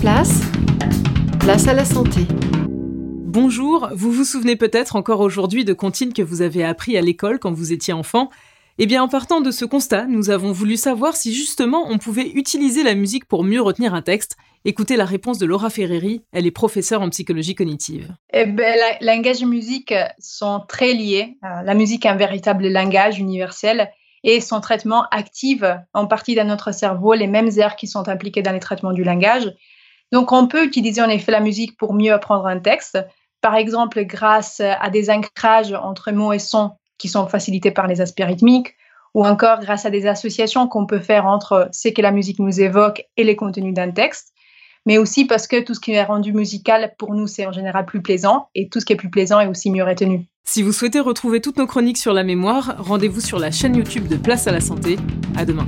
place, place à la santé. Bonjour, vous vous souvenez peut-être encore aujourd'hui de comptines que vous avez appris à l'école quand vous étiez enfant? Eh bien, en partant de ce constat, nous avons voulu savoir si justement on pouvait utiliser la musique pour mieux retenir un texte. Écoutez la réponse de Laura Ferreri, elle est professeure en psychologie cognitive. Eh ben, langage et musique sont très liés. Euh, la musique est un véritable langage universel et son traitement active en partie dans notre cerveau les mêmes aires qui sont impliquées dans les traitements du langage. Donc on peut utiliser en effet la musique pour mieux apprendre un texte, par exemple grâce à des ancrages entre mots et sons qui sont facilités par les aspects rythmiques, ou encore grâce à des associations qu'on peut faire entre ce que la musique nous évoque et les contenus d'un texte mais aussi parce que tout ce qui est rendu musical, pour nous, c'est en général plus plaisant, et tout ce qui est plus plaisant est aussi mieux retenu. Si vous souhaitez retrouver toutes nos chroniques sur la mémoire, rendez-vous sur la chaîne YouTube de Place à la Santé. À demain.